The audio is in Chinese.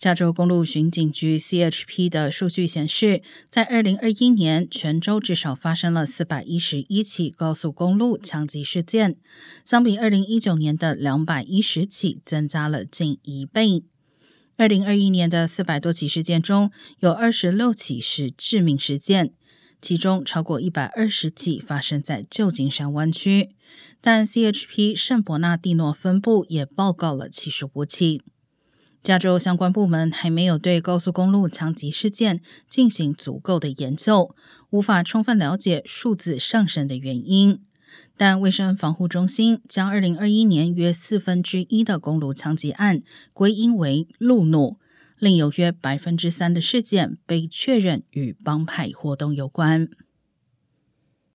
加州公路巡警局 （CHP） 的数据显示，在二零二一年，全州至少发生了四百一十一起高速公路枪击事件，相比二零一九年的两百一十起，增加了近一倍。二零二一年的四百多起事件中，有二十六起是致命事件，其中超过一百二十起发生在旧金山湾区，但 CHP 圣伯纳蒂诺分部也报告了七十五起。加州相关部门还没有对高速公路枪击事件进行足够的研究，无法充分了解数字上升的原因。但卫生防护中心将二零二一年约四分之一的公路枪击案归因为路怒，另有约百分之三的事件被确认与帮派活动有关。